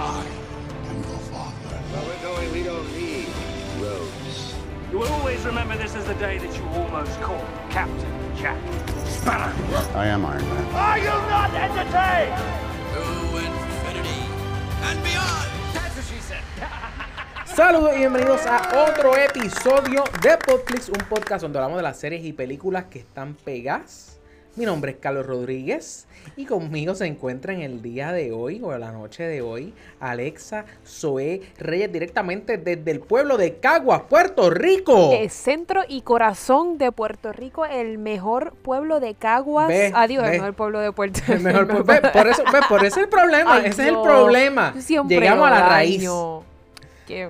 I am your father. Where we're going, we don't need roads. You will always remember this as the day that you almost caught Captain Jack Sparrow. I am Iron Man. Are you not entertained? To infinity and beyond. That's what she said. Saludos y bienvenidos a otro episodio de Podflix, un podcast donde hablamos de las series y películas que están pegadas. Mi nombre es Carlos Rodríguez y conmigo se encuentra en el día de hoy o en la noche de hoy Alexa Zoe Reyes directamente desde el pueblo de Caguas, Puerto Rico. El centro y corazón de Puerto Rico, el mejor pueblo de Caguas. Ve, Adiós, ve. el mejor pueblo de Puerto El mejor pu- ve, por eso, por eso es el problema, Ay, ese es el problema. Llegamos a la raíz. Que-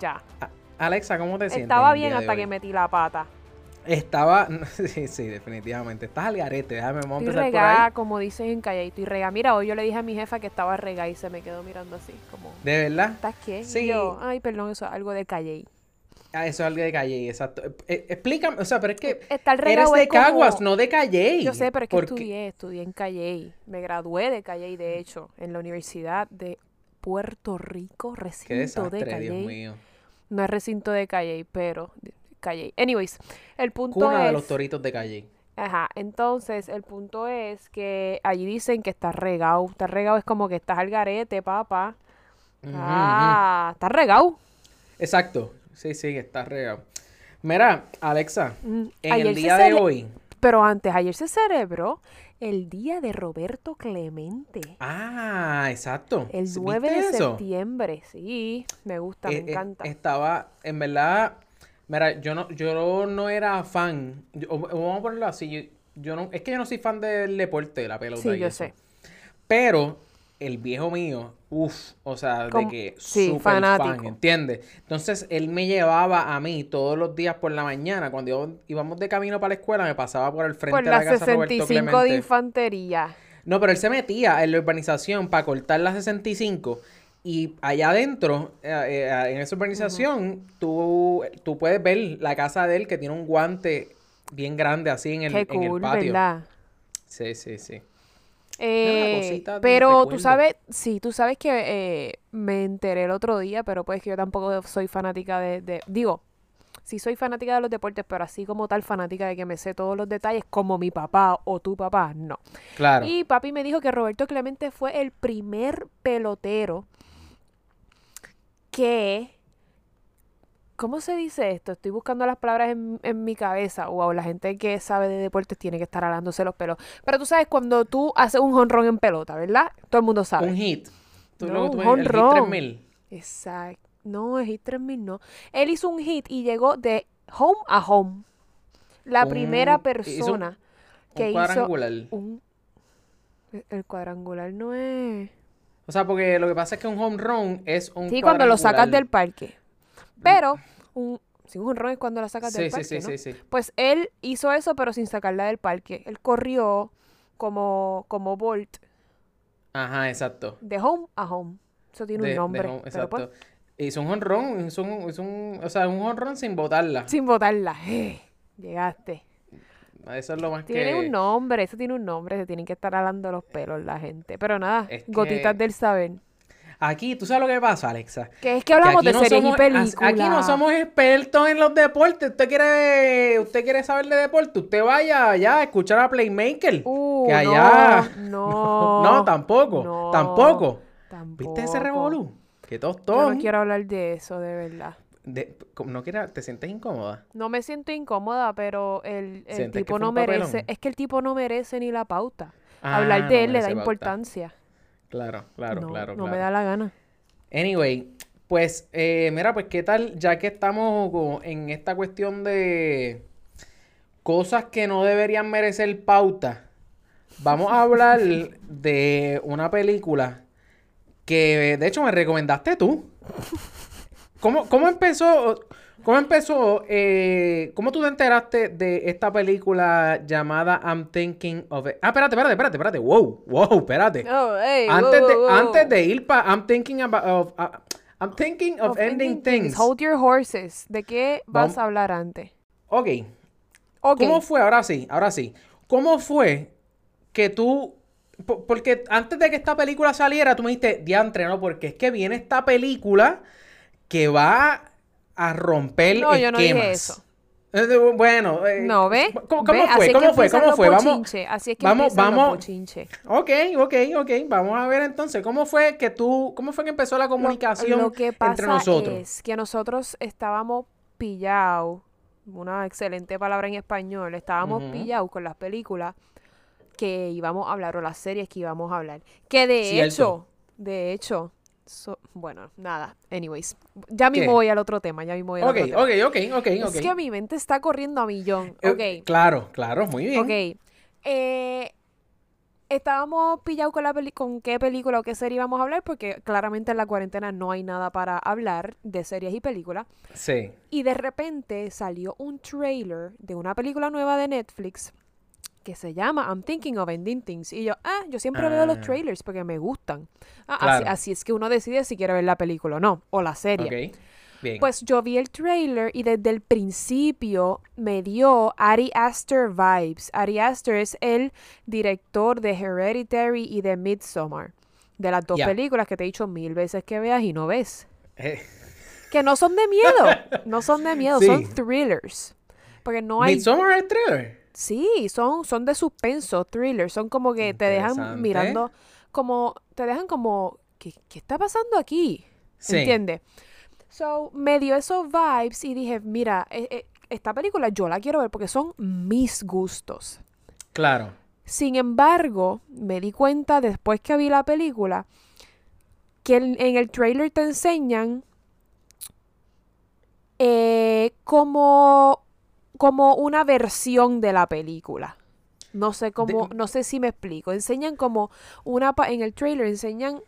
ya. A- Alexa, ¿cómo te sientes? Estaba bien hasta que metí la pata. Estaba, sí, sí, definitivamente. Estás al garete, déjame, vamos a empezar por ahí. como dices en calle, estoy regada. Mira, hoy yo le dije a mi jefa que estaba regada y se me quedó mirando así, como, ¿De verdad? ¿estás qué? Y Sí. yo, ay, perdón, eso es algo de calle. Ah, eso es algo de Calle, exacto. Eh, explícame, o sea, pero es que Estar eres regado de es como- Caguas, no de Calle. Yo sé, pero es que Porque- estudié, estudié en Calle. Me gradué de Calle, de hecho, en la Universidad de Puerto Rico, Qué recinto de desastre, Calle. Dios mío. No es recinto de Calle, pero de- Calle. Anyways, el punto Cuna es... de los toritos de Calle. Ajá, entonces el punto es que allí dicen que estás regado. Estás regado es como que estás al garete, papá. Ah, estás regado. ujú. Exacto. Sí, sí, está regado. Mira, Alexa, Mm, en el día de hoy. Pero antes, ayer se celebró el día de Roberto Clemente. Ah, exacto. El ¿Viste 9 de eso? septiembre, sí, me gusta, Eh, me eh, encanta. estaba, en verdad, mira, yo no, yo no era fan. yo- o- vamos a ponerlo así. Yo, yo no, es que yo no soy fan del deporte, de la pelota. Sí, y yo eso. sé. Pero el viejo mío, uff, o sea, de que sí, súper fanático. fan, ¿entiendes? Entonces él me llevaba a mí todos los días por la mañana, cuando íbamos- íbamos de camino para la escuela, me pasaba por el frente Por de la la casa Roberto 65 de Clemente. infantería. No, pero él se metía en la urbanización para cortar la 65 y allá adentro, eh, eh, en esa urbanización, tú, tú puedes ver la casa de él que tiene un guante bien grande así en el, Qué en el cool, patio. ¿verdad? Sí, sí, sí. Eh, pero tú sabes, sí, tú sabes que eh, me enteré el otro día, pero pues que yo tampoco soy fanática de, de- digo, sí soy fanática de los deportes, pero así como tal fanática de que me sé todos los detalles como mi papá o tu papá, no. Claro. Y papi me dijo que Roberto Clemente fue el primer pelotero que... ¿Cómo se dice esto? Estoy buscando las palabras en, en mi cabeza. Wow, la gente que sabe de deportes tiene que estar alándose los pelos. Pero tú sabes cuando tú haces un honrón en pelota, ¿verdad? Todo el mundo sabe. Un hit. Tú No, tú un. 3000. Exacto. No, el hit 3000 no. Él hizo un hit y llegó de home a home. La Un- primera hizo persona que un hizo un... El cuadrangular no es... O sea, porque lo que pasa es que un home run es un Sí, cuando lo sacas del parque. Pero, un, sí, un honrón es cuando la sacas Sí, del sí, parque, sí, ¿no? sí, sí. Pues él hizo eso, pero sin sacarla del parque. Él corrió como, como Bolt Ajá, exacto. de home a home. Eso tiene De- un de nombre. home, pues, exacto. Hizo un honrón, hizo un, hizo un, o sea, un honrón sin botarla. sin botarla. Eh, llegaste. Eso es lo más Tiene que... un nombre, eso tiene un nombre. Se tienen que estar alando los pelos la gente. Pero nada, Es que- gotitas del saber. Aquí, ¿tú sabes lo que pasa, Alexa? Que es que hablamos de no series somos- y películas. Aquí no somos expertos en los deportes. Usted quiere, usted quiere saber de deporte, usted vaya allá a escuchar a Playmaker. Uh, que allá. No, No, tampoco. no, tampoco. Tampoco. ¿Viste ese revolú? Qué Yo tostón. no quiero hablar de eso, de verdad. De- no quiera, ¿Te sientes incómoda? No me siento incómoda, pero el, el ¿Sientes que tipo no papelón? merece. Es que el tipo no merece ni la pauta. Ah, hablar no de él le da pauta. importancia. Claro, claro, no, claro, no claro. me da la gana. Anyway, pues, eh, mira, pues, ¿qué tal? Ya que estamos en esta cuestión de cosas que no deberían merecer pauta, vamos a hablar de una película que, de hecho, me recomendaste tú. ¿Cómo, cómo empezó? ¿Cómo empezó? eh, ¿Cómo tú te enteraste de esta película llamada I'm Thinking of It? Ah, espérate, espérate, espérate, espérate. Wow, wow, espérate. Oh, hey, Antes, wow, de, wow, wow. antes de ir para I'm thinking about of, uh, I'm thinking of, ending things. Hold your horses. ¿De qué vas Vamos- a hablar antes? Ok. ¿Cómo fue? Ahora sí, ahora sí. ¿Cómo fue que tú po- porque antes de que esta película saliera, tú me dijiste, diantre, no, porque es que viene esta película que va a romper No, yo no dije esquemas. eso. Eh, Bueno, eh, No. ¿Cómo, cómo ¿Ve? Así fue? ¿Cómo fue? ¿Cómo fue? Vamos, Así es que vamos, vamos. Ok, ok, ok. Vamos a ver entonces, ¿cómo fue que tú, cómo fue que empezó la comunicación lo que pasa entre nosotros? es que nosotros estábamos pillados, una excelente palabra en español, estábamos Ujú. pillados con las películas que íbamos a hablar o las series que íbamos a hablar. Que de Cierto. hecho, de hecho, so- bueno, nada, anyways, ya mismo ¿Qué? voy al otro tema, ya mismo voy al otro tema. ok, ok, ok, ok. Es que mi mente está corriendo a millón. Eh, Ok. Claro, claro, muy bien. Ok. Eh, estábamos pillados con la peli con qué película o qué serie íbamos a hablar, porque claramente en la cuarentena no hay nada para hablar de series y películas. Sí. Y de repente salió un trailer de una película nueva de Netflix que se llama I'm Thinking of Ending Things. Y yo, ah, yo siempre veo los Ah. trailers porque me gustan. Ah, así, Claro. así es que uno decide si quiere ver la película o no, o la serie. Ok. Bien. Pues yo vi el trailer y desde el principio me dio Ari Aster vibes. Ari Aster es el director de Hereditary y de Midsommar. De las dos películas que te he dicho mil veces que veas y no ves. Eh, Que no son de miedo. No son de miedo, son thrillers. Porque no hay... Midsommar es thriller. Sí, son, son de suspenso, thrillers. Son como que te dejan mirando, como, te dejan como, ¿qué, qué está pasando aquí? Sí. ¿Entiendes? So, me dio esos vibes y dije, mira, eh, eh, esta película yo la quiero ver porque son mis gustos. Claro. Sin embargo, me di cuenta después que vi la película que en, en el trailer te enseñan eh, como, como una versión de la película. No sé cómo, no sé si me explico. Enseñan como una pa- en el trailer enseñan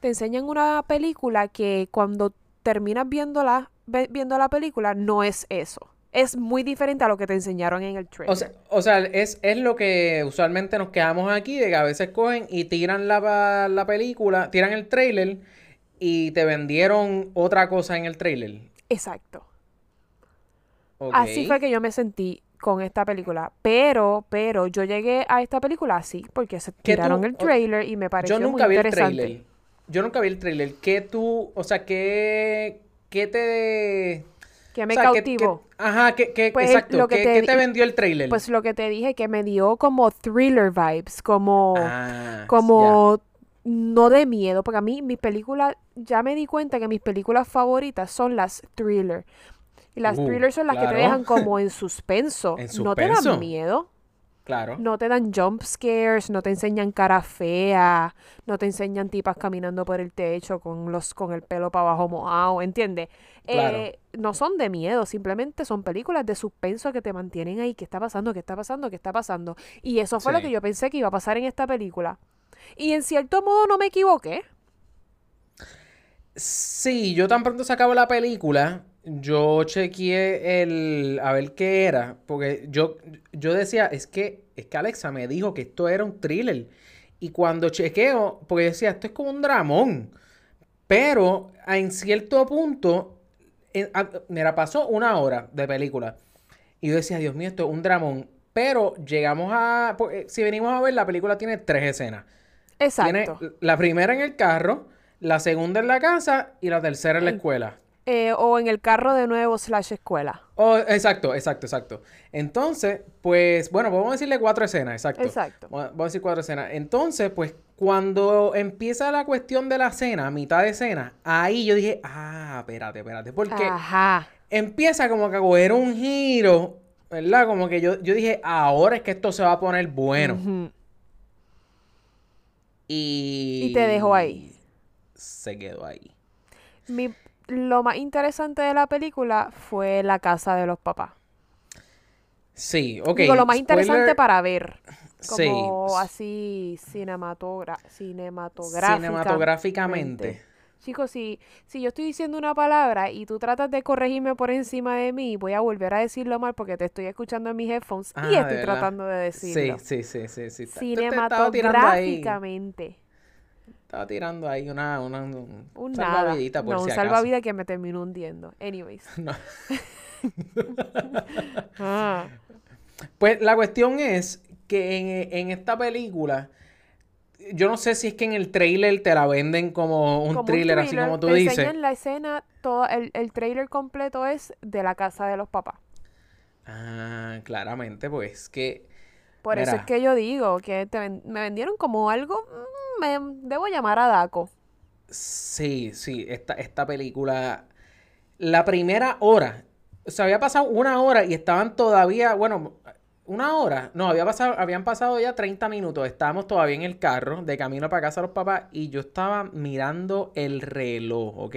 te enseñan una película que cuando terminas viéndola viendo la película no es eso. Es muy diferente a lo que te enseñaron en el trailer. O sea, o sea es, es lo que usualmente nos quedamos aquí, de que a veces cogen y tiran la, la película, tiran el trailer y te vendieron otra cosa en el trailer. Exacto. Así fue que yo me sentí con esta película. Pero, pero yo llegué a esta película así, porque se ¿Qué tú- tiraron el trailer y me pareció Yo nunca muy vi el interesante. trailer. Yo nunca vi el trailer. ¿Qué tú, o sea, qué, qué te... Que me o sea, qué- cautivó. qué- ajá, ¿qué, qué- Pues, exacto. lo que ¿qué, qué te vendió el trailer? Pues lo que te dije, que me dio como thriller vibes, como, Ah, como no de miedo, porque a mí mis películas, ya me di cuenta que mis películas favoritas son las thriller. Y las Uh, thrillers son las que te claro. dejan como en suspenso. En No te dan suspenso. miedo. Claro. No te dan jump scares, no te enseñan cara fea, no te enseñan tipas caminando por el techo con los con el pelo para abajo mojado, ¿entiendes? Claro. Eh, no son de miedo, simplemente son películas de suspenso que te mantienen ahí, ¿qué está pasando? ¿Qué está pasando? ¿Qué está pasando? Y eso fue lo que yo pensé que iba a pasar en esta película. Y en cierto modo no me equivoqué. Sí, yo tan pronto se acabó la película, yo chequeé el a ver qué era, porque yo, yo decía, es que, es que Alexa me dijo que esto era un thriller. Y cuando chequeo, porque yo decía, esto es como un dramón. Pero en cierto punto, en- a- mira, pasó una hora de película. Y yo decía, Dios mío, esto es un dramón. Pero llegamos a, porque si venimos a ver, la película tiene tres escenas. Tiene Exacto. la primera en el carro, la segunda en la casa y la tercera en la escuela. Eh, o en el carro de nuevo slash escuela. Oh, exacto, exacto, exacto. Entonces, pues, bueno, vamos a decirle cuatro escenas, exacto. Exacto. Vamos a decir cuatro escenas. Entonces, pues, cuando empieza la cuestión de la cena, mitad de cena, ahí yo dije, ah, espérate, espérate, porque Ajá. empieza como que a coger un giro, ¿verdad? Como que yo, yo dije, ahora es que esto se va a poner bueno. Y... Y te dejó ahí. Se quedó ahí. Mi, lo más interesante de la película fue la casa de los papás. Sí, ok. Digo, lo más interesante para ver. Sí. Como así cinematogra cinematográficamente. Cinematográficamente. Chicos, si, si yo estoy diciendo una palabra y tú tratas de corregirme por encima de mí, voy a volver a decirlo mal porque te estoy escuchando en mis headphones Ah, y de estoy tratando de decirlo. Sí, sí, sí, sí, sí. Cinematográficamente. Estaba tirando ahí una, una un Un salvavidita por no, si un acaso. salvavidas que me terminó hundiendo. Anyways. No. Ah. Pues la cuestión es que en, en esta película yo no sé si es que en el trailer te la venden como un Como thriller, así thriller, como tú te dices. enseñan la escena, todo el, el trailer completo es de la casa de los papás. Ah, claramente, pues que Por eso Mira. es que yo digo que te me vendieron como algo, mm, me debo llamar a Daco. sí, sí, esta, esta película, la primera hora, o sea, había pasado una hora y estaban todavía, bueno, una hora, no, había pasado, habían pasado ya 30 minutos, estábamos todavía en el carro de camino para casa de los papás y yo estaba mirando el reloj, ¿ok?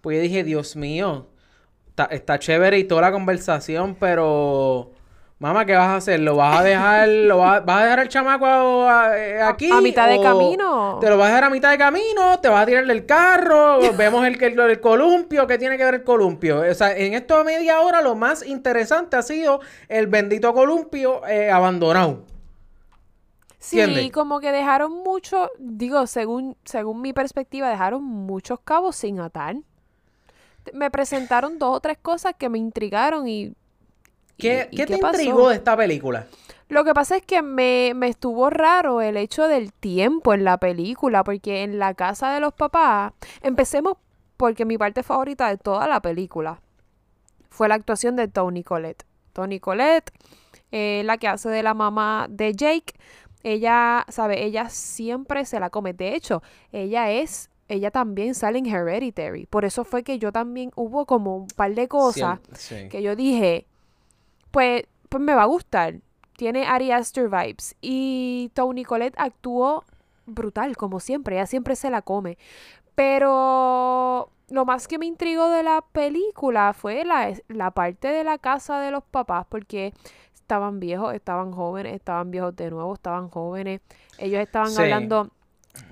Pues yo dije, Dios mío, está, está chévere y toda la conversación, pero... Mamá, ¿qué vas a hacer? ¿Lo vas a dejar, lo vas, vas a dejar al chamaco a- eh, aquí? a mitad de camino. ¿Te lo vas a dejar a mitad de camino? ¿Te vas a tirar del carro? Vemos el, el, el columpio. ¿Qué tiene que ver el columpio? O sea, en esto de media hora lo más interesante ha sido el bendito columpio eh, abandonado. Sí, ¿Entiendes? como que dejaron mucho, digo, según, según mi perspectiva, dejaron muchos cabos sin atar. Me presentaron dos o tres cosas que me intrigaron y... ¿Qué, qué te pasó? intrigó de esta película? Lo que pasa es que me, me estuvo raro el hecho del tiempo en la película, porque en la casa de los papás, empecemos porque mi parte favorita de toda la película fue la actuación de Toni Collette. Toni Collette, eh, la que hace de la mamá de Jake, ella, sabe, ella siempre se la come. De hecho, ella es, ella también sale en Hereditary. Por eso fue que yo también hubo como un par de cosas sí. que yo dije, pues, pues me va a gustar. Tiene Ari Aster vibes. Y Toni Collette actuó brutal, como siempre. Ella siempre se la come. Pero lo más que me intrigó de la película fue la, la parte de la casa de los papás, porque estaban viejos, estaban jóvenes, estaban viejos de nuevo, estaban jóvenes. Ellos estaban Sí. hablando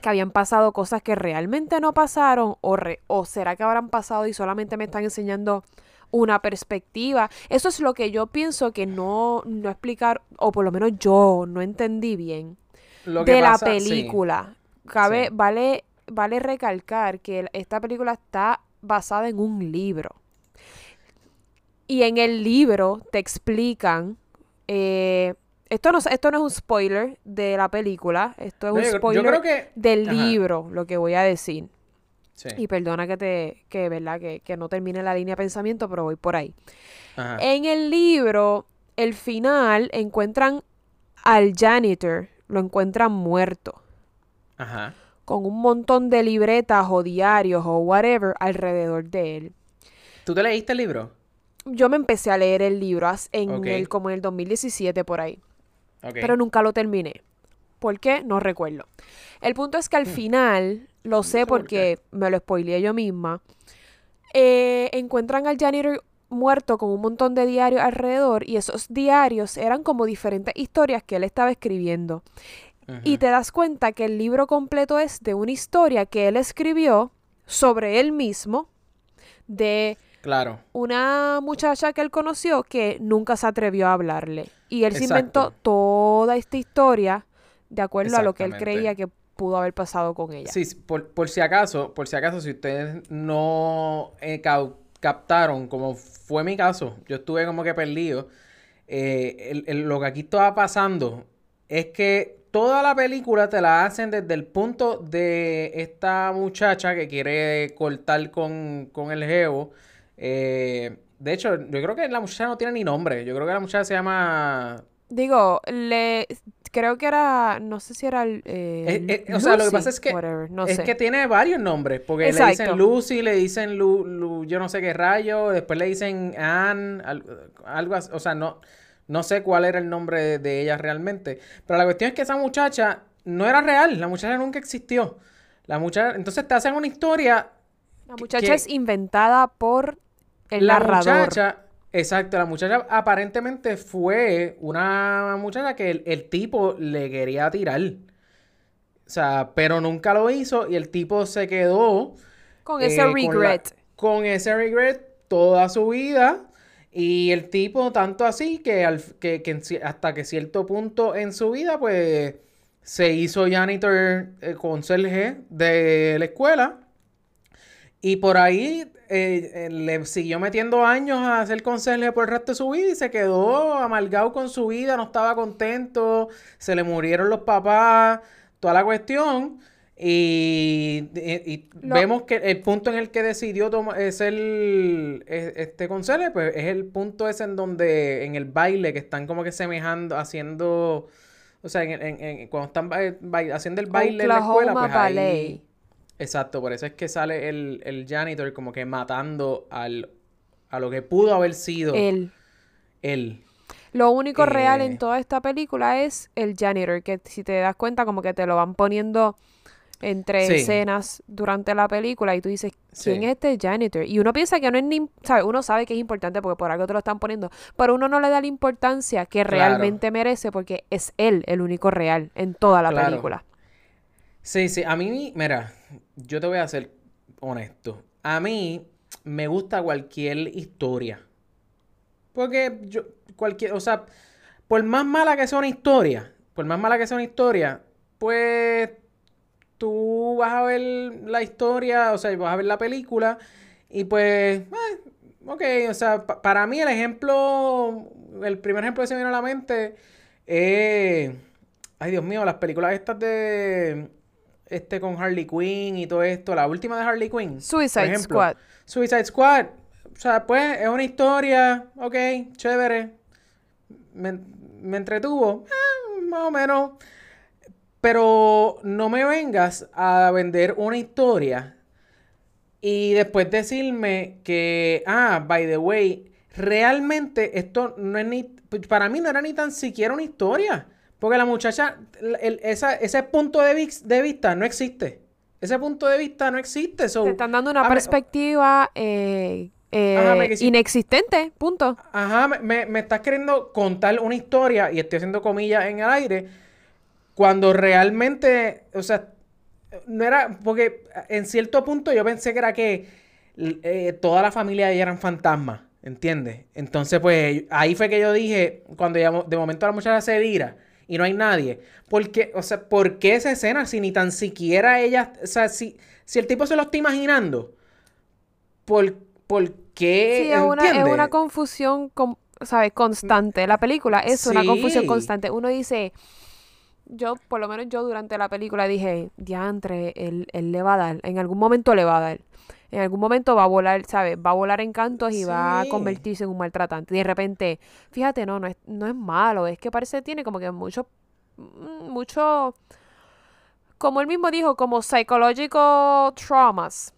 que habían pasado cosas que realmente no pasaron, o, re- o será que habrán pasado y solamente me están enseñando una perspectiva. Eso es lo que yo pienso que no, no explicar, o por lo menos yo no entendí bien Lo que de la sí. película. Cabe, Sí. vale, vale recalcar que esta película está basada en un libro. Y en el libro te explican. eh, esto, no, es- esto no es un spoiler de la película. Esto es No, un yo spoiler creo que- del Ajá. libro, lo que voy a decir. Sí. Y perdona que te, que, ¿verdad? Que, que no termine la línea de pensamiento, pero voy por ahí. Ajá. En el libro, el final, encuentran al janitor, lo encuentran muerto, Ajá. con un montón de libretas o diarios o whatever alrededor de él. ¿Tú te leíste el libro? Yo me empecé a leer el libro en Ok. el, como en el 2017 por ahí, Ok. pero nunca lo terminé. ¿Por qué? No recuerdo. El punto es que al final, lo sé sé por porque me lo spoileé yo misma, eh, encuentran al janitor muerto con un montón de diarios alrededor y esos diarios eran como diferentes historias que él estaba escribiendo. Y te das cuenta que el libro completo es de una historia que él escribió sobre él mismo, de Claro. una muchacha que él conoció que nunca se atrevió a hablarle. Y él se inventó toda esta historia de acuerdo a lo que él creía que pudo haber pasado con ella. Sí, por, por si acaso, por si acaso, si ustedes no eh, captaron, como fue mi caso, yo estuve como que perdido. eh, el- el- lo que aquí estaba pasando es que toda la película te la hacen desde el punto de esta muchacha que quiere cortar con, con el geo. Eh, de hecho, yo creo que la muchacha no tiene ni nombre. Yo creo que la muchacha se llama Digo, le creo que era, no sé si era el, eh, Eh, eh, o sea, lo que pasa es que whatever, no es sé. que tiene varios nombres, porque le dicen Lucy, le dicen Lu, Lu- yo no sé qué rayo, después le dicen Anne, al- algo así, o sea, no, no sé cuál era el nombre de, de ella realmente, pero la cuestión es que esa muchacha no era real, la muchacha nunca existió, la muchacha, entonces te hacen una historia, La muchacha que- es inventada por el la narrador. muchacha, exacto, la muchacha aparentemente fue una muchacha que el, el tipo le quería tirar. O sea, pero nunca lo hizo y el tipo se quedó con eh, ese regret. Con, ese regret toda su vida. Y el tipo, tanto así, que, al- que, que en hasta que cierto punto en su vida, pues se hizo janitor eh, conserje de la escuela. Y por ahí eh, eh, le siguió metiendo años a ser conserje por el resto de su vida y se quedó amargado con su vida, no estaba contento, se le murieron los papás, toda la cuestión. Y, y- y Lo- vemos que el punto en el que decidió es el es- este concele, pues es el punto ese en donde en el baile que están como que semejando, haciendo, o sea, en, en- en- cuando están ba- ba- haciendo el baile en la escuela, Oklahoma pues ahí. Exacto, por eso es que sale el, el janitor como que matando al, a lo que pudo haber sido Él. él. Lo único real Eh. en toda esta película es el janitor, que si te das cuenta como que te lo van poniendo entre Sí. escenas durante la película y tú dices, ¿quién Sí. es este janitor? Y uno piensa que no es ni, ¿sabes? Uno sabe que es importante porque por algo te lo están poniendo, pero uno no le da la importancia que Claro. realmente merece porque es él el único real en toda la Claro. película. Sí, sí, a mí, mira, yo te voy a ser honesto. A mí me gusta cualquier historia. Porque yo, cualquier, o sea, por más mala que sea una historia, por más mala que sea una historia, pues tú vas a ver la historia, o sea, vas a ver la película y pues, eh, ok, o sea, pa- para mí el ejemplo, el primer ejemplo que se me viene a la mente es, ay Dios mío, las películas estas de, este con Harley Quinn y todo esto, la última de Harley Quinn. por Suicide ejemplo. Squad. Suicide Squad. O sea, pues es una historia, ok, chévere. Me, me entretuvo, eh, más o menos. Pero no me vengas a vender una historia y después decirme que, ah, by the way, realmente esto no es ni, para mí no era ni tan siquiera una historia. Porque la muchacha, el- el- esa- ese punto de, vis- de vista no existe. Ese punto de vista no existe. so- Te están dando una perspectiva eh, eh, Ajá, inexistente, punto. Ajá, me, estás queriendo contar una historia y estoy haciendo comillas en el aire cuando realmente, o sea, no era, porque en cierto punto yo pensé que era que eh, toda la familia de ella eran fantasmas, ¿entiendes? Entonces, pues ahí fue que yo dije, cuando ya de momento la muchacha se vira y no hay nadie, porque, o sea, ¿por qué esa escena si ni tan siquiera ella, o sea, si, si el tipo se lo está imaginando, ¿por, por qué? Sí, es una, es una confusión, con- ¿sabes? Constante. La película es una confusión constante. Uno dice, yo, por lo menos yo durante la película dije, diantre, él, él le va a dar, en algún momento le va a dar. En algún momento va a volar, ¿sabes? Va a volar en cantos y va a Sí. convertirse en un maltratante. Y de repente, fíjate, no, no es, no es malo, es que parece que tiene como que mucho, mm, mucho, como él mismo dijo, como psychological traumas.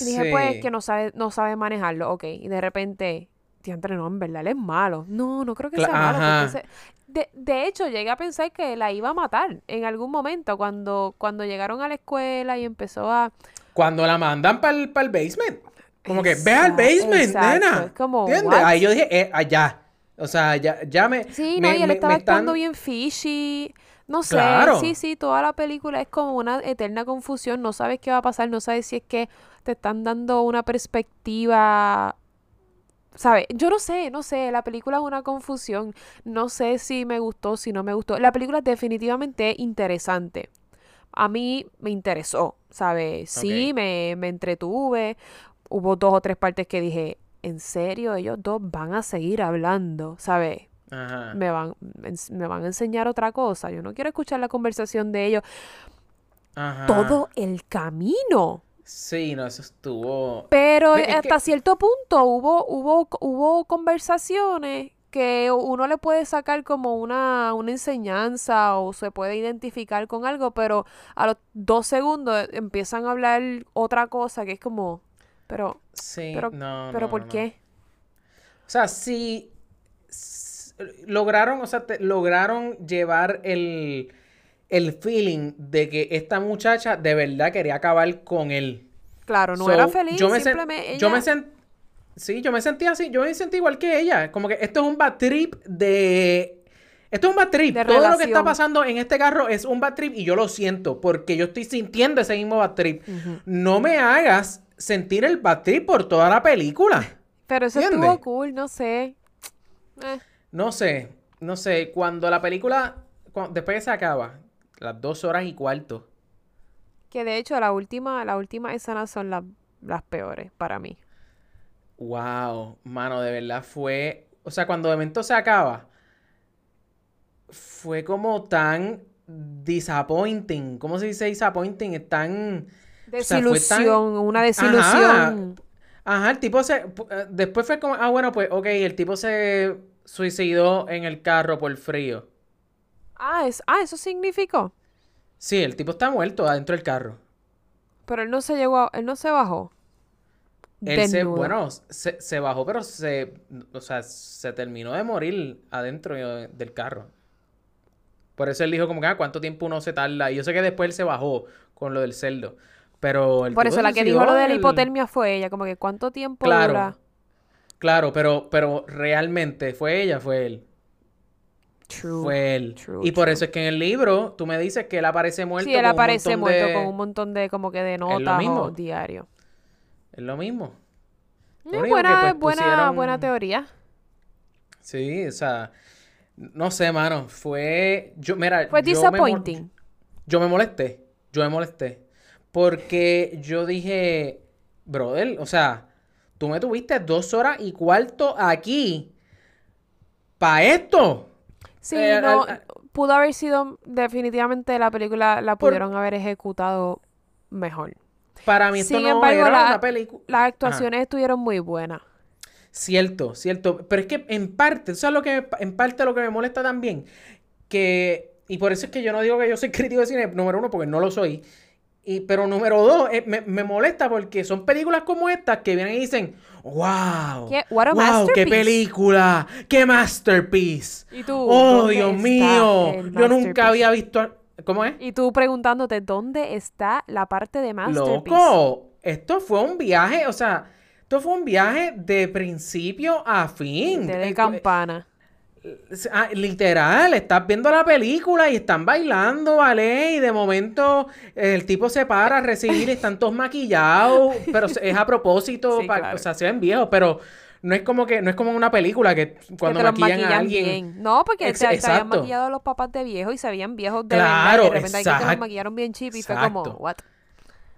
Y dije, pues, Sí. que no sabe, no sabe manejarlo, ok. Y de repente, diantre, no, en verdad, él es malo. No, no creo que sea malo. De, de hecho, llegué a pensar que la iba a matar en algún momento cuando, cuando llegaron a la escuela y empezó a... Cuando la mandan para el, basement. Como que, ve al basement, exacto, nena. es como, ¿Entiendes? what? Ahí yo dije, eh, allá. O sea, ya, ya me. Sí, me- no, y él me- estaba me están- actuando bien fishy. No sé, Claro. sí, sí, toda la película es como una eterna confusión. No sabes qué va a pasar, no sabes si es que te están dando una perspectiva. ¿Sabes? Yo no sé, no sé. La película es una confusión. No sé si me gustó, si no me gustó. La película es definitivamente interesante. A mí me interesó, ¿sabes? Sí, me, me entretuve. Hubo dos o tres partes que dije, ¿en serio? Ellos dos van a seguir hablando, ¿sabes? Ajá. me van, me van a enseñar otra cosa. Yo no quiero escuchar la conversación de ellos Ajá. todo el camino. Sí, no, eso estuvo. Pero es hasta que- cierto punto hubo, hubo, hubo conversaciones que uno le puede sacar como una, una enseñanza o se puede identificar con algo, pero a los dos segundos empiezan a hablar otra cosa que es como, pero, Sí, pero, no, pero no, ¿por no. qué? O sea, sí. s- Lograron, o sea, te- lograron llevar el, el feeling de que esta muchacha de verdad quería acabar con él. Claro, no So, era feliz, yo me sen- simplemente yo me ella- sen- sí, yo me sentí así, yo me sentí igual que ella, como que esto es un bad trip de esto es un bad trip. De Todo lo que está pasando en este carro es un bad trip y yo lo siento porque yo estoy sintiendo ese mismo bad trip. No me hagas sentir el bad trip por toda la película. Pero eso ¿Entiendes? estuvo cool, no sé. Eh. No sé, no sé, cuando la película cu- después que se acaba, las dos horas y cuarto. Que de hecho la última, la última escenas son las, las peores para mí. Wow, mano, de verdad fue. O sea, cuando de momento se acaba, fue como tan disappointing. ¿Cómo se dice disappointing? O sea, tan- Desilusión, una Ajá. desilusión. Ajá, el tipo se... eh, Después fue como... Ah, bueno, pues, ok, el tipo se suicidó en el carro por frío. Ah, es, ah, eso significó. Sí, el tipo está muerto adentro del carro. Pero él no se llegó, a- él no se bajó. Él se, bueno, se, se bajó, pero se, o sea, se terminó de morir adentro de- del carro. Por eso él dijo como que, ah, ¿cuánto tiempo uno se tarda? Y yo sé que después él se bajó con lo del cerdo. Pero el Por eso la que dijo lo de la el- hipotermia fue ella, como que cuánto tiempo Claro. dura. Claro, pero, pero realmente fue ella, fue él. True. Fue él. true, y por true. eso es que en el libro tú me dices que él aparece muerto Sí, él con un aparece montón muerto de- con un montón de como que de notas o diario. Es lo mismo. Lo que, buena, pues, buena, pusieron- buena teoría. Sí, o sea, no sé, mano, fue... Yo, mira, Fue yo me mo- disappointing. Yo me molesté, yo me molesté. Porque yo dije, brother, o sea, tú me tuviste dos horas y cuarto aquí. ¿Para esto? Sí, Eh, no, al- al- pudo haber sido definitivamente la película la Por- pudieron haber ejecutado mejor. Para mí esto Sin no embargo, era la- una película. Las actuaciones estuvieron muy buenas. Cierto, cierto. Pero es que en parte, ¿sabes lo que me- en parte lo que me molesta también? Que, y por eso es que yo no digo que yo soy crítico de cine, número uno, porque no lo soy. Y, pero número dos, eh, me, me molesta porque son películas como estas que vienen y dicen, wow, ¿Qué? What a wow, qué masterpiece". película, qué masterpiece. ¿Y tú? Oh, ¿Dónde Dios mío, yo nunca había visto, ¿cómo es? Y tú preguntándote dónde está la parte de Masterpiece. Loco, esto fue un viaje, o sea, esto fue un viaje de principio a fin. De, Eh, campana. Ah, literal, estás viendo la película y están bailando, ¿vale? Y de momento eh, el tipo se para a recibir y están todos maquillados, pero es a propósito, Sí, pa- claro. o sea, se ven viejos, pero no es como que no es como una película que cuando que los maquillan, a maquillan alguien. bien. No, porque Ex- te habían maquillado a los papás de viejo y se veían viejos de Claro, verdad. Y de repente aquí te los maquillaron bien cheap y fue como, what?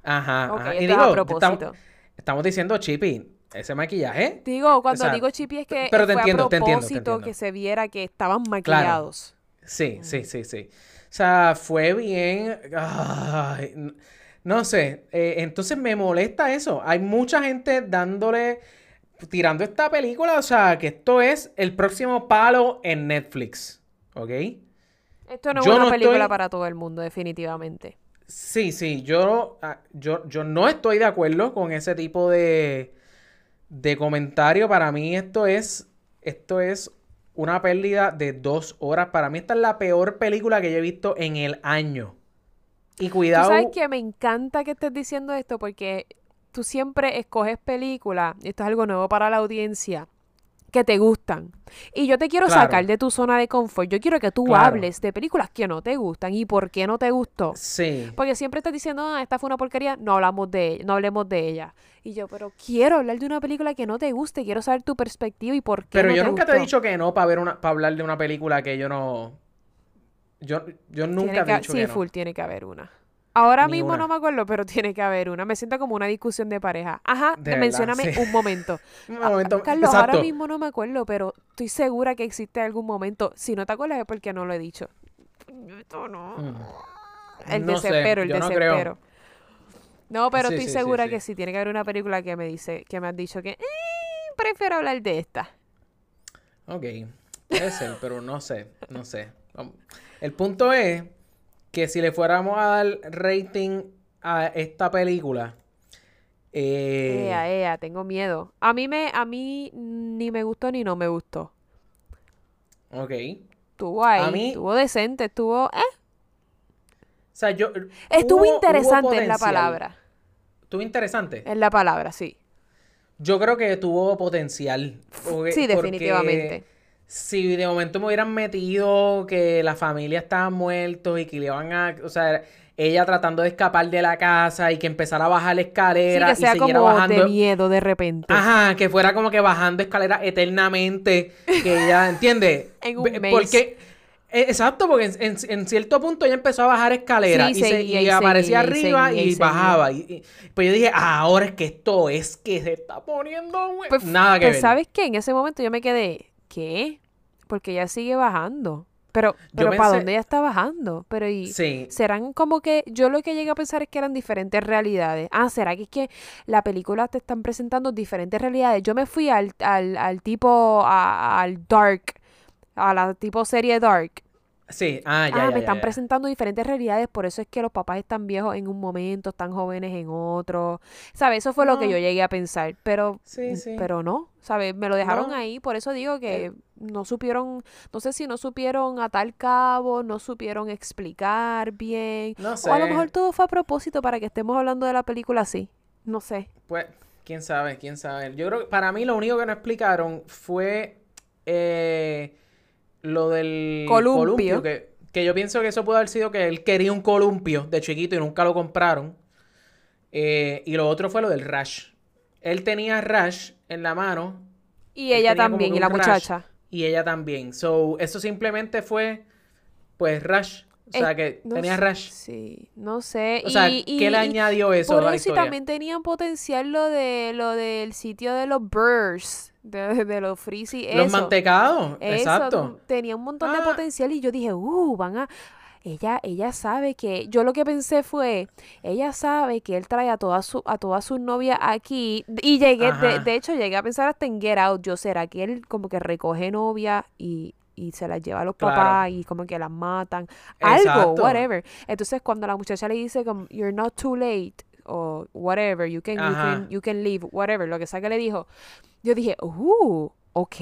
Ajá, Ok, ajá. Y es a digo, propósito. estamos, estamos diciendo chippy, ese maquillaje. Digo, cuando O sea, digo chippy es que pero te fue entiendo, a te entiendo, te propósito entiendo. que se viera que estaban maquillados. Sí, sí, sí, sí. O sea, fue bien. ay, no sé. eh, entonces me molesta eso. Hay mucha gente dándole. Tirando esta película. O sea, que esto es el próximo palo en Netflix. ¿Ok? Esto no es una no película estoy- para todo el mundo, definitivamente. Sí, sí. Yo, ah, yo, yo no estoy de acuerdo con ese tipo de, de comentario. Para mí, esto es. Esto es una pérdida de dos horas. Para mí, esta es la peor película que yo he visto en el año. Y Tú cuidado. sabes que me encanta que estés diciendo esto porque tú siempre escoges películas, esto es algo nuevo para la audiencia, que te gustan. Y yo te quiero Claro. sacar de tu zona de confort. Yo quiero que tú Claro. hables de películas que no te gustan y por qué no te gustó. Sí. Porque siempre estás diciendo, ah, esta fue una porquería, no hablamos de ella, no hablemos de ella. Y yo, pero quiero hablar de una película que no te guste, quiero saber tu perspectiva y por qué Pero no yo te nunca te he dicho que no para ver una, para hablar de una película que yo no. Yo, yo nunca he que- dicho sí, que no. full, tiene que haber una. Ahora Ni mismo una. no me acuerdo, pero tiene que haber una. Me siento como una discusión de pareja. Ajá, De verdad, sí. un momento. Un Ah, momento- Carlos, exacto. ahora mismo no me acuerdo, pero estoy segura que existe algún momento. Si no te acuerdas es porque no lo he dicho. Esto no. El Mm. Sé, desespero, el yo desespero. No, pero Sí, estoy sí, segura sí. que sí tiene que haber una película que me dice, que me has dicho que "Eh, prefiero hablar de esta. Ok, puede ser, pero no sé, no sé. El punto es que si le fuéramos a dar rating a esta película, eh, Ea, ea, tengo miedo. A mí me, a mí ni me gustó ni no me gustó. ok. Estuvo ahí, mí- estuvo decente, estuvo, eh, O sea, yo... estuvo hubo- hubo interesante en la palabra. Estuvo interesante. En la palabra, sí. Yo creo que tuvo potencial. porque- Sí, porque definitivamente. Si de momento me hubieran metido que la familia estaba muertos y que le iban a. O sea, ella tratando de escapar de la casa y que empezara a bajar la Sí, escalera que y sea siguiera como bajando. de miedo de repente. Ajá, que fuera como que bajando escaleras eternamente. Que ella, ¿entiendes? En un maze. Porque. eh, Exacto, porque en, en- en cierto punto ella empezó a bajar escaleras Sí, y, se- y y aparecía seguía, y arriba y, y bajaba. Y, y- pues yo dije, "Ah, ahora es que esto es que se está poniendo, güey. Pues, Nada que pues, ver. ¿sabes qué? En ese momento yo me quedé, ¿qué? Porque ella sigue bajando. Pero, pero ¿para dónde ella está bajando? Pero y Sí. serán como que yo lo que llegué a pensar es que eran diferentes realidades. Ah, ¿será que es que la película te están presentando diferentes realidades? Yo me fui al, al, al tipo, a- al Dark, a la tipo serie Dark. Sí, ah, ya, ah, ya, me ya, están ya. presentando diferentes realidades, por eso es que los papás están viejos en un momento, están jóvenes en otro. ¿Sabes? Eso fue lo que yo llegué a pensar, pero Sí, sí. pero no, ¿sabes? Me lo dejaron No. ahí, por eso digo que no supieron, no sé si no supieron atar cabo, no supieron explicar bien, No o a lo sé. mejor todo fue a propósito para que estemos hablando de la película así, no sé. Pues, quién sabe, quién sabe. Yo creo que para mí lo único que no explicaron fue eh, lo del Columpio. que, que yo pienso que eso puede haber sido que él quería un columpio de chiquito y nunca lo compraron. Eh, y lo otro fue lo del rash. Él tenía rash en la mano Y ella también, y la rash, muchacha. Y ella también. So, eso simplemente fue, pues, rash. O sea, Eh, que no tenía rash. Sí, no sé. O sea, y, ¿qué le y- añadió eso Por a la eso y historia? también tenían potencial lo de lo del sitio de los Burrs, de, de los Freezy, Los eso. mantecados, Eso, exacto. tenía un montón de Ah. potencial y yo dije, uh, van a... Ella, ella sabe que, yo lo que pensé fue, ella sabe que él trae a todas su, a todas sus novias aquí y llegué, de, de hecho llegué a pensar hasta en Get Out, yo será que él como que recoge novias y, y se las lleva a los Claro. papás y como que las matan, algo, Exacto. whatever. Entonces cuando la muchacha le dice como, you're not too late o whatever, you can, you can, you can leave, whatever, lo que sea que le dijo, yo dije, uh, ok,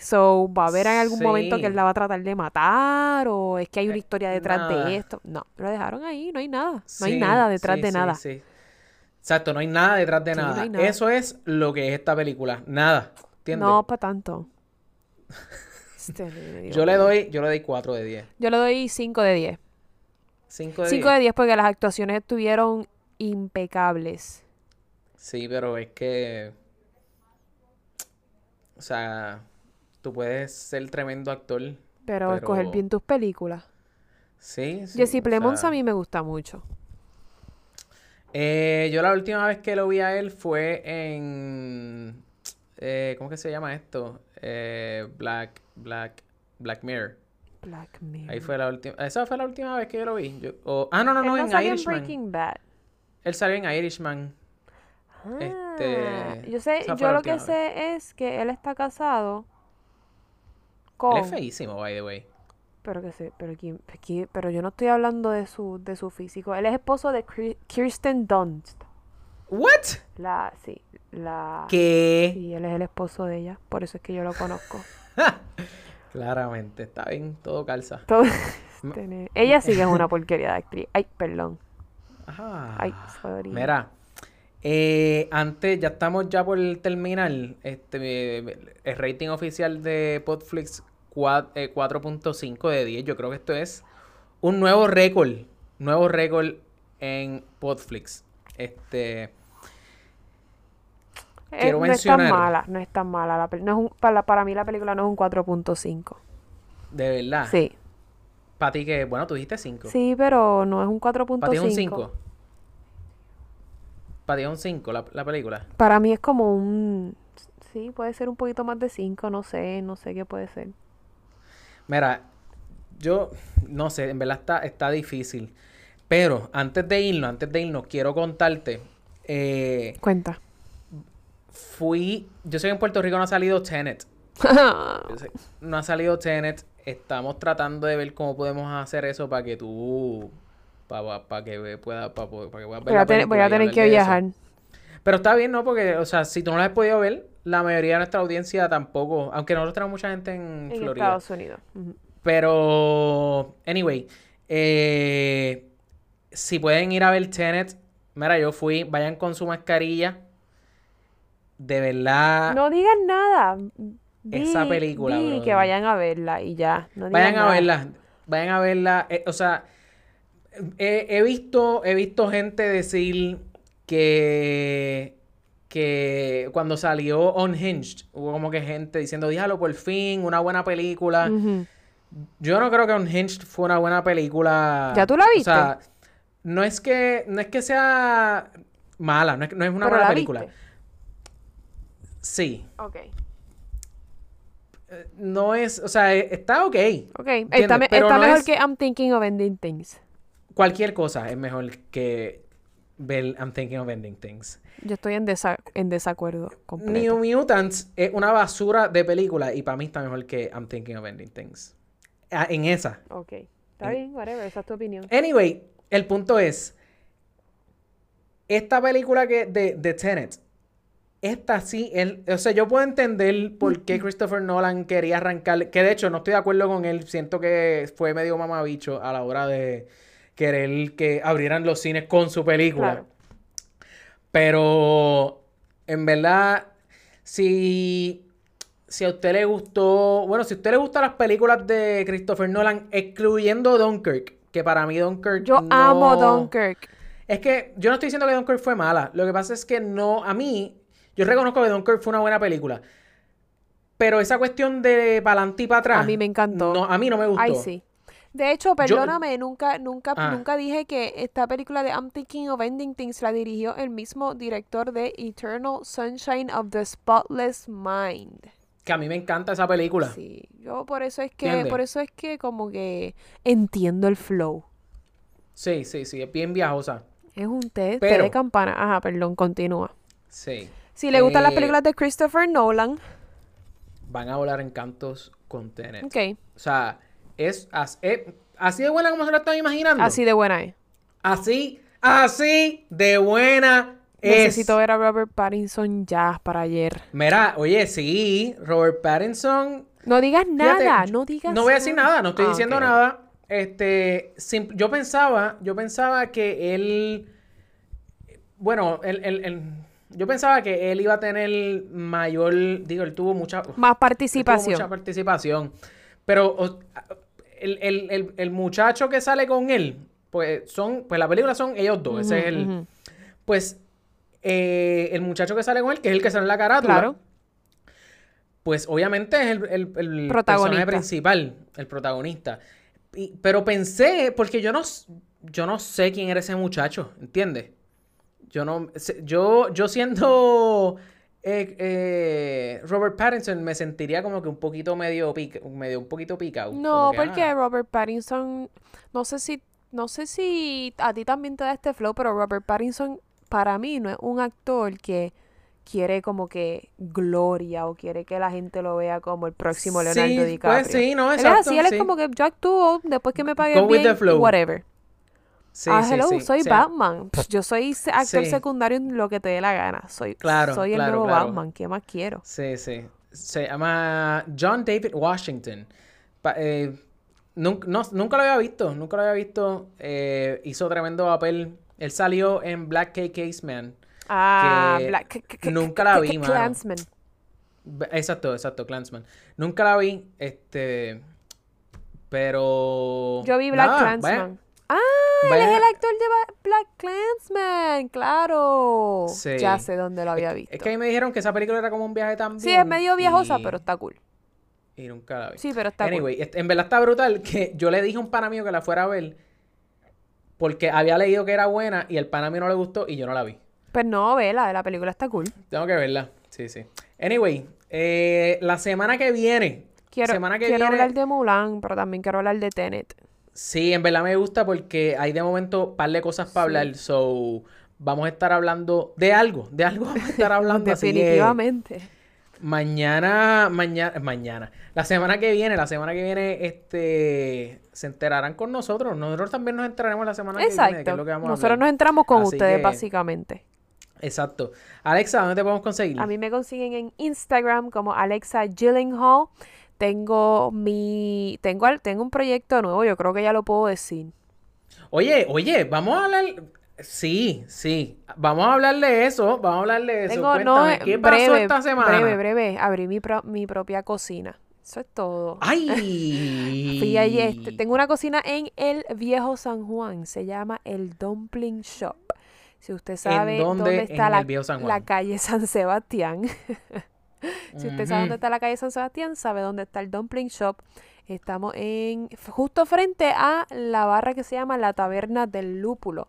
so va a haber en algún momento que él la va a tratar de matar o es que hay una historia detrás nada. de esto. No, lo dejaron ahí, no hay nada, no hay nada detrás sí, de nada. Exacto, no hay nada detrás de no nada. Eso es lo que es esta película. Nada. ¿Entiendes? No, para tanto. Este, yo le doy, yo le doy 4 de 10. Yo le doy 5 de 10. 5 de 5 10. de 10 porque las actuaciones estuvieron impecables. Sí, pero es que. O sea, tú puedes ser tremendo actor. Pero, escoger Pero- bien tus películas. Sí, sí. Jesse Plemons sea, a mí me gusta mucho. eh, yo la última vez que lo vi a él fue en. eh, ¿Cómo que se llama esto? Eh, Black. Black. Black Mirror. Black Mirror. Ahí fue la última. Esa fue la última vez que yo lo vi. Yo- ah, no, no, Él no, en salió en Irishman. Breaking Bad. Él salió en Irishman. Este, Ah, yo sé, yo lo que vez. sé es que él está casado Él con es feísimo, by the way. pero que sé, pero quién- aquí- pero yo no estoy hablando de su de su físico. Él es esposo de Kirsten Dunst. ¿What? La sí, la ¿Qué? Sí, él es el esposo de ella, por eso es que yo lo conozco. Claramente, está bien, todo calza. Todo- ella sí que es una porquería de actriz. Ay, perdón. Ajá. Ay, sorry. Ah. Mira, eh, antes, ya estamos ya por terminar. Este, el rating oficial de Podflix cua- eh, 4.5 de 10. Yo creo que esto es un nuevo récord. Nuevo récord en Podflix. Este, Eh, quiero no es tan mala, no es tan mala. La, no es un- para, para mí la película no es un 4.5. de verdad. Sí. Para ti que, bueno, tú dijiste 5. Sí, pero no es un 4.5. Para ti es un 5. Para ti es un 5 la, la película. Para mí es como un... Sí, puede ser un poquito más de 5, no sé, no sé qué puede ser. Mira, yo no sé, en verdad está, está difícil. Pero antes de irnos, antes de irnos, quiero contarte. eh, Cuenta. fui. Yo sé que en Puerto Rico no ha salido Tenet. No ha salido Tenet. Estamos tratando de ver cómo podemos hacer eso para que tú. Para que ve- pueda, para, que puedas ver voy, a tener, voy a tener que eso. viajar. Pero está bien, ¿no? Porque, o sea, si tú no la has podido ver, la mayoría de nuestra audiencia tampoco. Aunque nosotros tenemos mucha gente en, En Florida. Estados Unidos. Pero, anyway, eh, si pueden ir a ver Tenet, mira, yo fui, vayan con su mascarilla. De verdad, No digan nada. Esa película, di que vayan a verla y ya. No vayan a verla, vayan a verla. eh, o sea, he, he visto, he visto gente decir que, que cuando salió Unhinged, hubo como que gente diciendo, díjalo por fin, una buena película. Yo no creo que Unhinged fue una buena película. ¿Ya tú la O viste? sea, no es que, no es que sea mala, no es, no es una Pero buena la película. viste. Sí. Ok. No es, o sea, eh, está ok. Ok, está, me- Pero está no mejor es- que I'm thinking of ending things. Cualquier cosa es mejor que ver I'm Thinking of Ending Things. Yo estoy en, desa- en desacuerdo completo. New Mutants es una basura de película y para mí está mejor que I'm Thinking of Ending Things. Ah, en esa. Ok, está bien, whatever, esa es tu opinión. Anyway, el punto es, esta película que de, de Tenet, esta sí, él, o sea, yo puedo entender por qué Christopher Nolan quería arrancar, que de hecho no estoy de acuerdo con él, siento que fue medio mamabicho a la hora de querer que abrieran los cines con su película. Claro. Pero en verdad, si, si a usted le gustó, bueno, si a usted le gustan las películas de Christopher Nolan, excluyendo Dunkirk, que para mí Dunkirk Yo no- amo Dunkirk. Es que yo no estoy diciendo que Dunkirk fue mala, lo que pasa es que no, a mí, yo reconozco que Dunkirk fue una buena película. Pero esa cuestión de para adelante y para atrás. A mí me encantó. No, a mí no me gustó. Ay, sí. De hecho, perdóname, nunca, nunca, Ah. nunca dije que esta película de I'm Thinking of Ending Things la dirigió el mismo director de Eternal Sunshine of the Spotless Mind. Que a mí me encanta esa película. Sí, yo por eso es que, ¿Entiendes? por eso es que como que entiendo el flow. Sí, sí, sí, es bien viajosa. Es un té, té Pero- de campana. Ajá, perdón, continúa. Sí. Si le gustan las Eh, películas de Christopher Nolan, Van a volar encantos con Tenet. ok, O sea, es, as- es así de buena como se lo están imaginando. así de buena es. Así, así de buena es. Necesito ver a Robert Pattinson ya para ayer. Mira, oye, sí, Robert Pattinson No digas nada, no digas No voy a decir nada, no estoy Ah, diciendo nada. Este, yo pensaba, yo pensaba que él, bueno, él, él- él- yo pensaba que él iba a tener mayor, digo, él tuvo mucha, Más tuvo participación. mucha participación, pero o- el, el- el- el muchacho que sale con él, pues son, pues la película son ellos dos, ese es el, pues eh, el muchacho que sale con él, que es el que sale en la carátula, Claro. pues obviamente es el, el- el personaje principal, el protagonista. Y- pero pensé, porque yo no, yo no sé quién era ese muchacho, ¿entiendes? Yo no, yo, yo siendo eh, eh, Robert Pattinson me sentiría como que un poquito medio pica, medio un poquito picado. No, que, porque ah, Robert Pattinson, no sé si, no sé si a ti también te da este flow, pero Robert Pattinson para mí no es un actor que quiere como que gloria o quiere que la gente lo vea como el próximo Leonardo sí, DiCaprio. Pues sí, no, él es exacto. así, él sí. es como que yo actúo después que me paguen bien, whatever. Sí, ah, hello, sí, soy. Batman. Pff, Yo soy actor secundario en lo que te dé la gana. Soy, Claro, soy el claro, nuevo claro. Batman. ¿Qué más quiero? Sí, sí. Se llama John David Washington. Pa- eh, nunca, no- nunca lo había visto, nunca lo había visto. Eh, hizo tremendo papel. Él salió en Black Case Man. Ah, Que Black, nunca la vi. Clansman. Exacto, exacto, Clansman. Nunca la vi, este. Pero. Yo vi Black Clansman. Ah, él es el actor de Black Clansman, claro. Sí. Ya sé dónde lo había visto. Es que a mí me dijeron que esa película era como un viaje también. sí, es medio viejosa, y- pero está cool. Y nunca la vi. Sí, pero está Anyway, este- en verdad está brutal que yo le dije a un pana mío que la fuera a ver porque había leído que era buena y el pana mío no le gustó y yo no la vi. cool. Pues no, vela, la película está cool. Tengo que verla. Sí, sí. Anyway, eh, la semana que viene. Quiero, semana que quiero viene. hablar de Mulan, pero también quiero hablar de Tenet. Sí, en verdad me gusta porque hay de momento par de cosas para Sí. hablar. So, vamos a estar hablando de algo. De algo vamos a estar hablando. así que Definitivamente. Mañana, mañana, mañana. La semana que viene, la semana que viene, este, se enterarán con nosotros. Nosotros también nos enteraremos la semana que viene, que es Exacto. lo que vamos a Nosotros nos entramos con Así ustedes, que- básicamente. Exacto. Alexa, ¿dónde te podemos conseguir? A mí me consiguen en Instagram como Alexa Gyllenhaal. Tengo mi, tengo, al- tengo un proyecto nuevo, yo creo que ya lo puedo decir. Oye, oye, vamos a hablar. Sí, sí. Vamos a hablar de eso. Vamos a hablar de eso. Tengo, Cuéntame, no, ¿qué pasó esta semana? breve, breve. Abrí mi, pro- mi propia cocina. Eso es todo. ¡Ay! Fui este, tengo una cocina en el viejo San Juan. Se llama el Dumpling Shop. Si usted sabe dónde? está En la, el viejo San la calle San Sebastián. si usted sabe dónde está la calle San Sebastián, sabe dónde está el Dumpling Shop. Estamos en justo frente a la barra que se llama la Taberna del Lúpulo.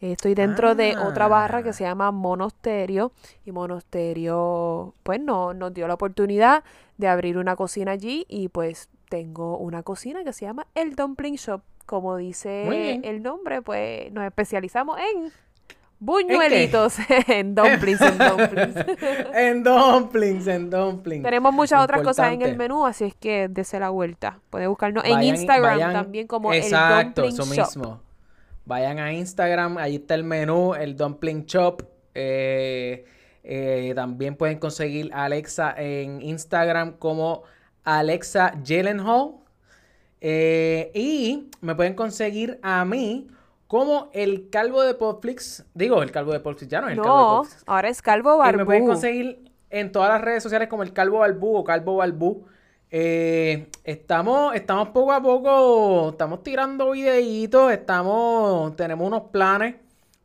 Estoy dentro de otra barra Ah. que se llama Monasterio y Monasterio pues no, nos dio la oportunidad de abrir una cocina allí y pues tengo una cocina que se llama El Dumpling Shop. Como dice el nombre, pues nos especializamos en buñuelitos, en dumplings, en dumplings. en dumplings, en dumplings. Tenemos muchas otras cosas en el menú, así es que dese la vuelta. Pueden buscarnos en Instagram vayan- también como Exacto, el Dumpling eso Shop. mismo. Vayan a Instagram, ahí está el menú, el Dumpling Shop. Eh, eh, también pueden conseguir a Alexa en Instagram como Alexa Gyllenhaal. Eh, y me pueden conseguir a mí como el calvo de Popflix. Digo, el calvo de Popflix, ya no es el calvo de Popflix. ahora es Calvo Y me pueden Barbú. conseguir en todas las redes sociales como el Calvo Balbú o Calvo Balbú. Eh, estamos, estamos poco a poco, estamos tirando videitos, estamos, tenemos unos planes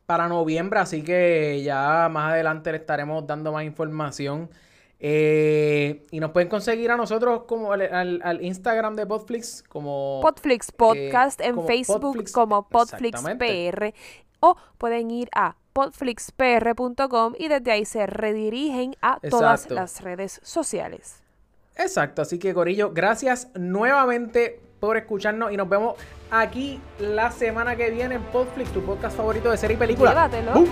para noviembre, así que ya más adelante le estaremos dando más información. Eh, y nos pueden conseguir a nosotros como al, al- al Instagram de Podflix como Podflix Podcast en como Facebook Podflix- como Podflix. PR o pueden ir a podflixpr.com y desde ahí se redirigen a todas las redes sociales. Exacto, así que Corillo, gracias nuevamente por escucharnos y nos vemos aquí la semana que viene en Podflix, tu podcast favorito de serie y película. Llévatelo. ¡Bum!